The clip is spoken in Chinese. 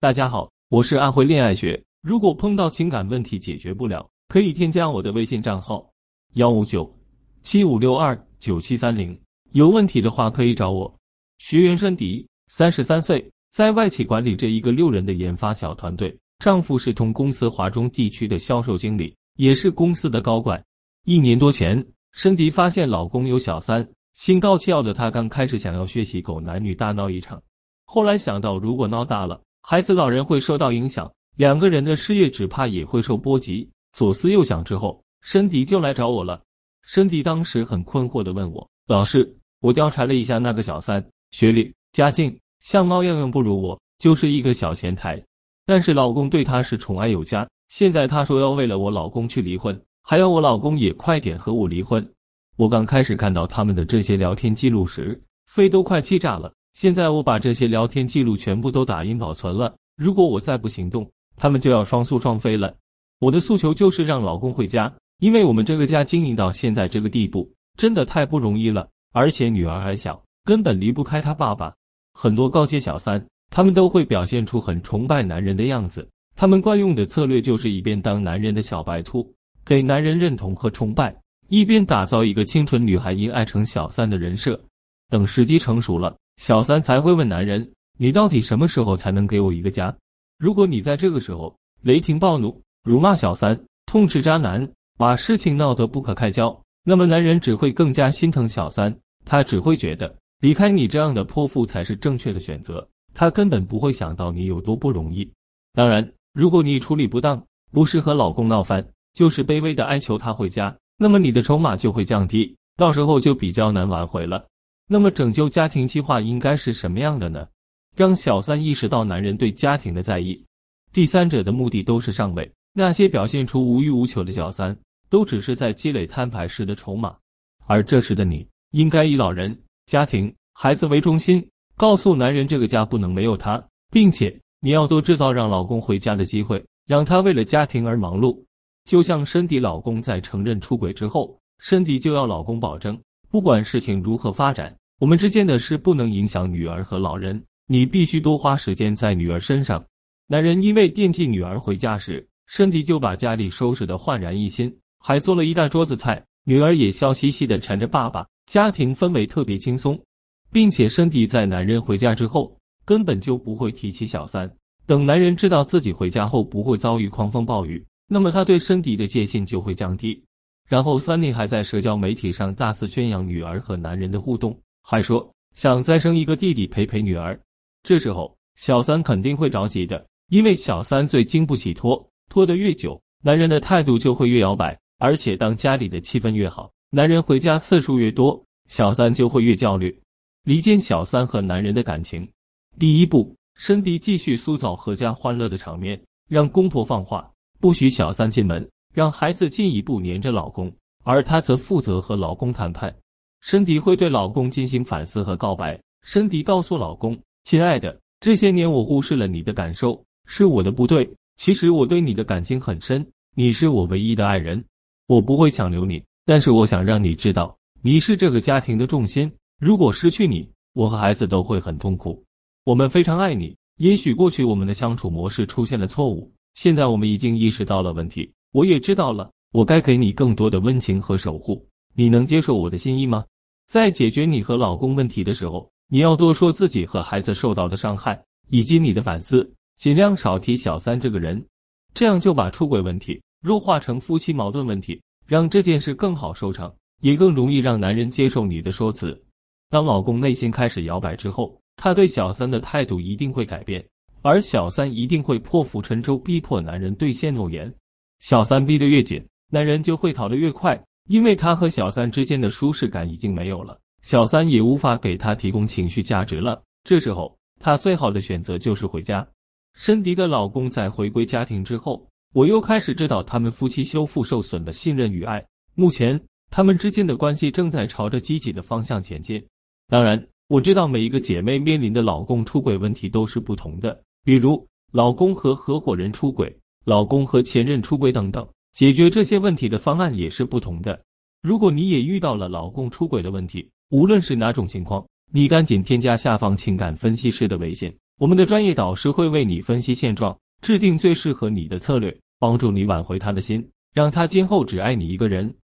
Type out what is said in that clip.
大家好，我是安徽恋爱学。如果碰到情感问题解决不了，可以添加我的微信账号幺五九七五六二九七三零。有问题的话可以找我。学员申迪，三十三岁，在外企管理着一个六人的研发小团队，丈夫是同公司华中地区的销售经理，也是公司的高管。一年多前，申迪发现老公有小三，心高气傲的她刚开始想要学习狗男女大闹一场，后来想到如果闹大了。孩子、老人会受到影响，两个人的事业只怕也会受波及。左思右想之后，申迪就来找我了。申迪当时很困惑的问我：“老师，我调查了一下那个小三，学历、家境、相貌样样不如我，就是一个小前台。但是老公对她是宠爱有加。现在她说要为了我老公去离婚，还要我老公也快点和我离婚。我刚开始看到他们的这些聊天记录时，肺都快气炸了。”现在我把这些聊天记录全部都打印保存了。如果我再不行动，他们就要双宿双飞了。我的诉求就是让老公回家，因为我们这个家经营到现在这个地步，真的太不容易了。而且女儿还小，根本离不开他爸爸。很多高阶小三，他们都会表现出很崇拜男人的样子。他们惯用的策略就是一边当男人的小白兔，给男人认同和崇拜，一边打造一个清纯女孩因爱成小三的人设。等时机成熟了。小三才会问男人：“你到底什么时候才能给我一个家？”如果你在这个时候雷霆暴怒，辱骂小三，痛斥渣男，把事情闹得不可开交，那么男人只会更加心疼小三，他只会觉得离开你这样的泼妇才是正确的选择，他根本不会想到你有多不容易。当然，如果你处理不当，不是和老公闹翻，就是卑微的哀求他回家，那么你的筹码就会降低，到时候就比较难挽回了。那么，拯救家庭计划应该是什么样的呢？让小三意识到男人对家庭的在意，第三者的目的都是上位。那些表现出无欲无求的小三，都只是在积累摊牌时的筹码。而这时的你，应该以老人、家庭、孩子为中心，告诉男人这个家不能没有他，并且你要多制造让老公回家的机会，让他为了家庭而忙碌。就像申迪老公在承认出轨之后，申迪就要老公保证。不管事情如何发展，我们之间的事不能影响女儿和老人。你必须多花时间在女儿身上。男人因为惦记女儿回家时，身体就把家里收拾得焕然一新，还做了一大桌子菜。女儿也笑嘻嘻的缠着爸爸，家庭氛围特别轻松，并且身体在男人回家之后，根本就不会提起小三。等男人知道自己回家后不会遭遇狂风暴雨，那么他对身体的戒心就会降低。然后三妮还在社交媒体上大肆宣扬女儿和男人的互动，还说想再生一个弟弟陪陪女儿。这时候小三肯定会着急的，因为小三最经不起拖，拖得越久，男人的态度就会越摇摆。而且当家里的气氛越好，男人回家次数越多，小三就会越焦虑。离间小三和男人的感情，第一步，申迪继续塑造阖家欢乐的场面，让公婆放话，不许小三进门。让孩子进一步黏着老公，而她则负责和老公谈判。申迪会对老公进行反思和告白。申迪告诉老公：“亲爱的，这些年我忽视了你的感受，是我的不对。其实我对你的感情很深，你是我唯一的爱人。我不会强留你，但是我想让你知道，你是这个家庭的重心。如果失去你，我和孩子都会很痛苦。我们非常爱你。也许过去我们的相处模式出现了错误，现在我们已经意识到了问题。”我也知道了，我该给你更多的温情和守护。你能接受我的心意吗？在解决你和老公问题的时候，你要多说自己和孩子受到的伤害，以及你的反思，尽量少提小三这个人，这样就把出轨问题弱化成夫妻矛盾问题，让这件事更好收场，也更容易让男人接受你的说辞。当老公内心开始摇摆之后，他对小三的态度一定会改变，而小三一定会破釜沉舟，逼迫男人兑现诺言。小三逼得越紧，男人就会逃得越快，因为他和小三之间的舒适感已经没有了，小三也无法给他提供情绪价值了。这时候，他最好的选择就是回家。申迪的老公在回归家庭之后，我又开始知道他们夫妻修复受损的信任与爱。目前，他们之间的关系正在朝着积极的方向前进。当然，我知道每一个姐妹面临的老公出轨问题都是不同的，比如老公和合伙人出轨。老公和前任出轨等等，解决这些问题的方案也是不同的。如果你也遇到了老公出轨的问题，无论是哪种情况，你赶紧添加下方情感分析师的微信，我们的专业导师会为你分析现状，制定最适合你的策略，帮助你挽回他的心，让他今后只爱你一个人。